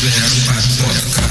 Slam by Podcast.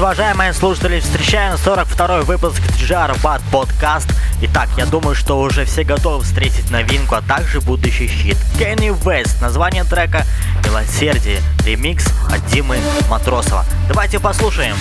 Уважаемые слушатели, встречаем 42 выпуск GR Bad Podcast. Итак, я думаю, что уже все готовы встретить новинку, а также будущий щит. Kenny West, название трека «Милосердие», ремикс от Димы Матросова. Давайте послушаем.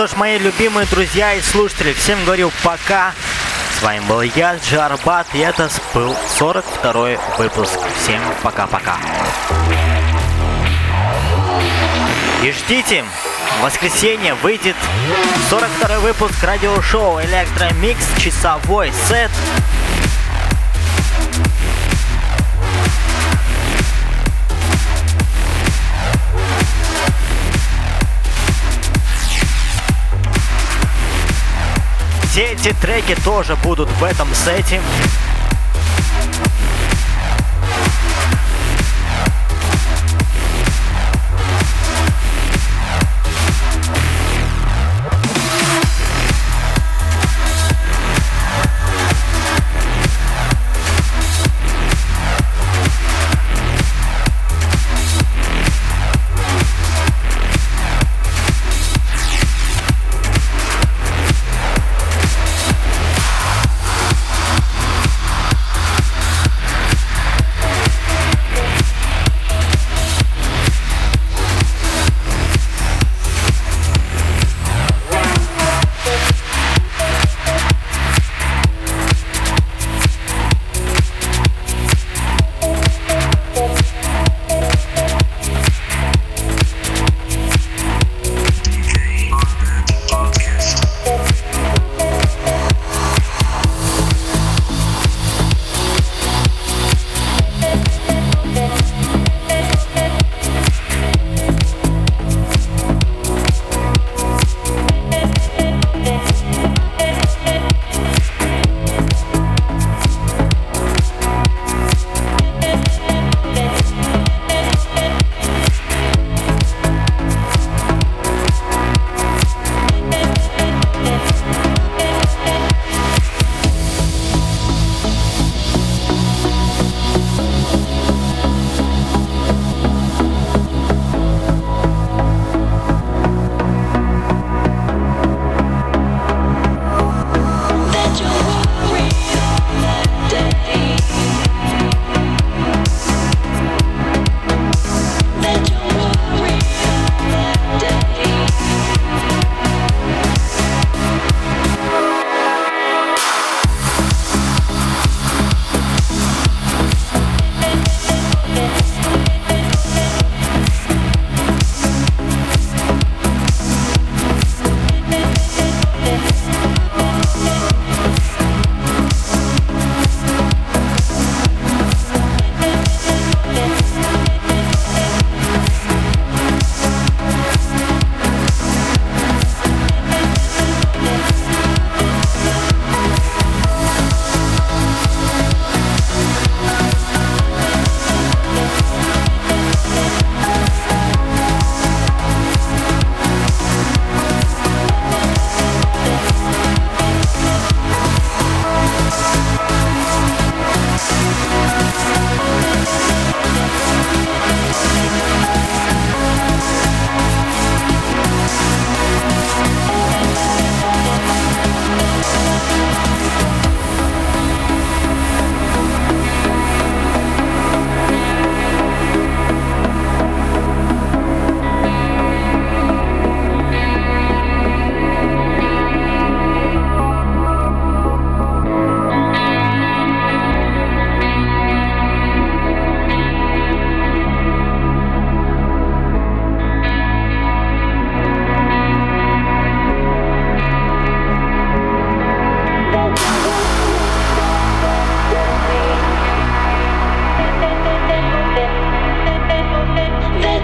Что ж, мои любимые друзья и слушатели, всем говорю пока. С вами был я, DJ Arbat, и это был 42 выпуск. Всем пока-пока. И ждите, в воскресенье выйдет 42 выпуск радиошоу Electro Mix, часовой сет. Все эти треки тоже будут в этом сете.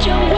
your